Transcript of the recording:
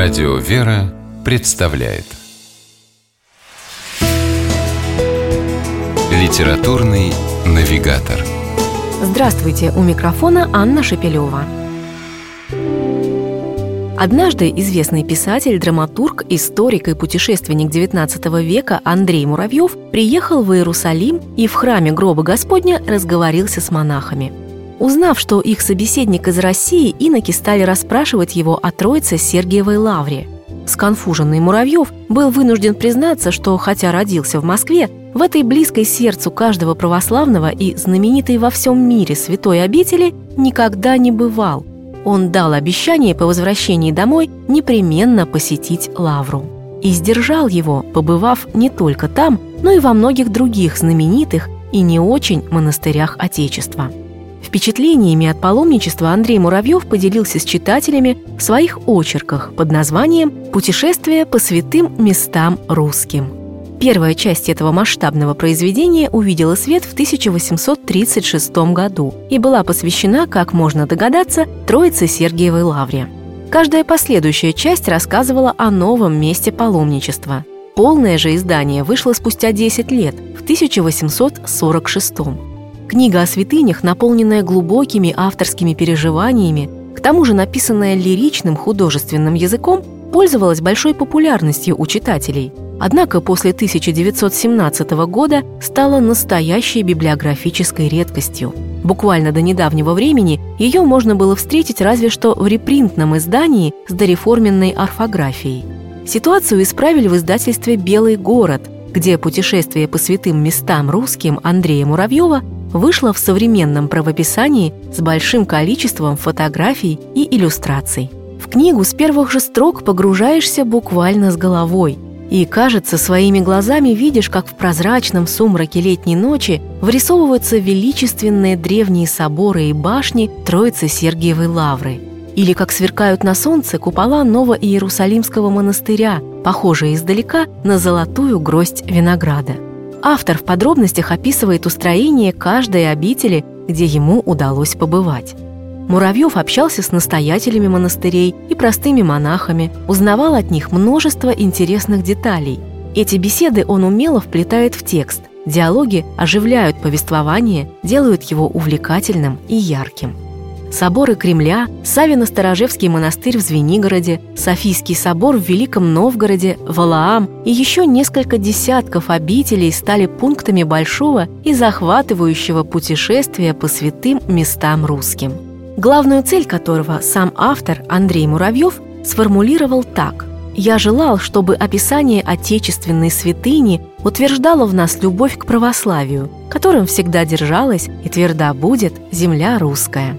Радио «Вера» представляет. Литературный навигатор. Здравствуйте, у микрофона Анна Шепелева. Однажды известный писатель, драматург, историк и путешественник XIX века Андрей Муравьев приехал в Иерусалим и в храме гроба Господня разговорился с монахами – Узнав, что их собеседник из России, иноки стали расспрашивать его о Троице Сергиевой Лавре. Сконфуженный Муравьев был вынужден признаться, что, хотя родился в Москве, в этой близкой сердцу каждого православного и знаменитой во всем мире святой обители никогда не бывал. Он дал обещание по возвращении домой непременно посетить Лавру. И сдержал его, побывав не только там, но и во многих других знаменитых и не очень монастырях Отечества. Впечатлениями от паломничества Андрей Муравьев поделился с читателями в своих очерках под названием «Путешествие по святым местам русским». Первая часть этого масштабного произведения увидела свет в 1836 году и была посвящена, как можно догадаться, Троице Сергиевой Лавре. Каждая последующая часть рассказывала о новом месте паломничества. Полное же издание вышло спустя 10 лет, в 1846 году. Книга о святынях, наполненная глубокими авторскими переживаниями, к тому же написанная лиричным художественным языком, пользовалась большой популярностью у читателей. Однако после 1917 года стала настоящей библиографической редкостью. Буквально до недавнего времени ее можно было встретить разве что в репринтном издании с дореформенной орфографией. Ситуацию исправили в издательстве «Белый город», где путешествие по святым местам русским Андрея Муравьева вышла в современном правописании с большим количеством фотографий и иллюстраций. В книгу с первых же строк погружаешься буквально с головой. И, кажется, своими глазами видишь, как в прозрачном сумраке летней ночи вырисовываются величественные древние соборы и башни Троицы Сергиевой Лавры, или как сверкают на солнце купола Ново-Иерусалимского монастыря, похожие издалека на золотую гроздь винограда – Автор в подробностях описывает устроение каждой обители, где ему удалось побывать. Муравьев общался с настоятелями монастырей и простыми монахами, узнавал от них множество интересных деталей. Эти беседы он умело вплетает в текст. Диалоги оживляют повествование, делают его увлекательным и ярким соборы Кремля, Савино-Сторожевский монастырь в Звенигороде, Софийский собор в Великом Новгороде, Валаам и еще несколько десятков обителей стали пунктами большого и захватывающего путешествия по святым местам русским. Главную цель которого сам автор Андрей Муравьев сформулировал так «Я желал, чтобы описание отечественной святыни утверждало в нас любовь к православию, которым всегда держалась и тверда будет земля русская».